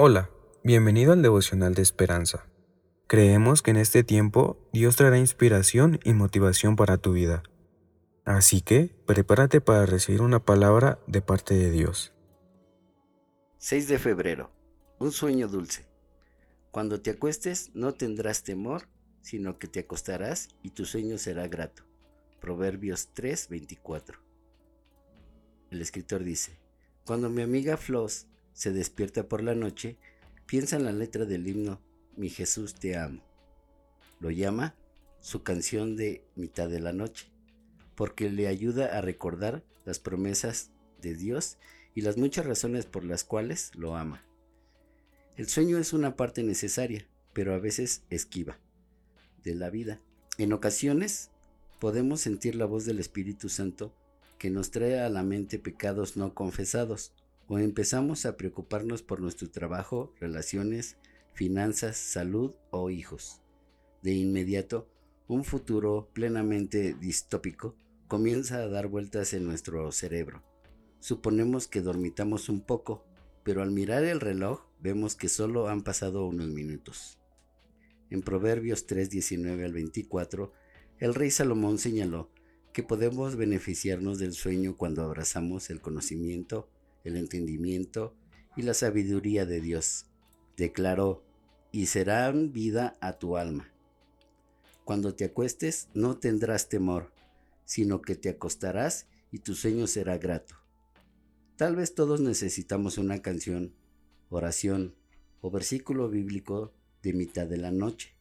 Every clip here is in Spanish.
Hola, bienvenido al devocional de esperanza. Creemos que en este tiempo Dios traerá inspiración y motivación para tu vida. Así que prepárate para recibir una palabra de parte de Dios. 6 de febrero. Un sueño dulce. Cuando te acuestes no tendrás temor, sino que te acostarás y tu sueño será grato. Proverbios 3:24. El escritor dice, Cuando mi amiga Floss se despierta por la noche, piensa en la letra del himno Mi Jesús te amo. Lo llama su canción de mitad de la noche, porque le ayuda a recordar las promesas de Dios y las muchas razones por las cuales lo ama. El sueño es una parte necesaria, pero a veces esquiva, de la vida. En ocasiones podemos sentir la voz del Espíritu Santo que nos trae a la mente pecados no confesados o empezamos a preocuparnos por nuestro trabajo, relaciones, finanzas, salud o hijos. De inmediato, un futuro plenamente distópico comienza a dar vueltas en nuestro cerebro. Suponemos que dormitamos un poco, pero al mirar el reloj vemos que solo han pasado unos minutos. En Proverbios 3, 19 al 24, el rey Salomón señaló que podemos beneficiarnos del sueño cuando abrazamos el conocimiento el entendimiento y la sabiduría de Dios. Declaró, y serán vida a tu alma. Cuando te acuestes no tendrás temor, sino que te acostarás y tu sueño será grato. Tal vez todos necesitamos una canción, oración o versículo bíblico de mitad de la noche,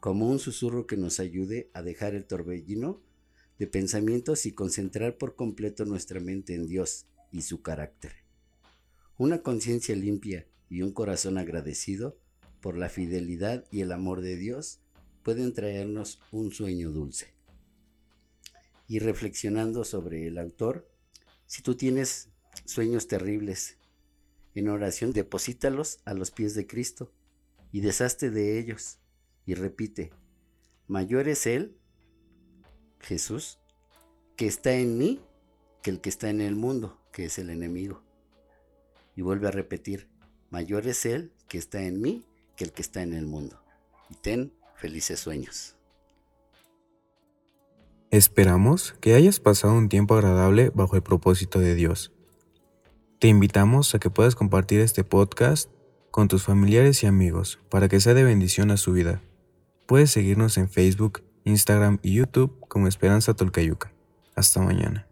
como un susurro que nos ayude a dejar el torbellino de pensamientos y concentrar por completo nuestra mente en Dios y su carácter. Una conciencia limpia y un corazón agradecido por la fidelidad y el amor de Dios pueden traernos un sueño dulce. Y reflexionando sobre el autor, si tú tienes sueños terribles, en oración deposítalos a los pies de Cristo y deshazte de ellos y repite, mayor es Él, Jesús, que está en mí que el que está en el mundo, que es el enemigo. Y vuelve a repetir, mayor es Él que está en mí que el que está en el mundo. Y ten felices sueños. Esperamos que hayas pasado un tiempo agradable bajo el propósito de Dios. Te invitamos a que puedas compartir este podcast con tus familiares y amigos para que sea de bendición a su vida. Puedes seguirnos en Facebook, Instagram y YouTube como Esperanza Tolcayuca. Hasta mañana.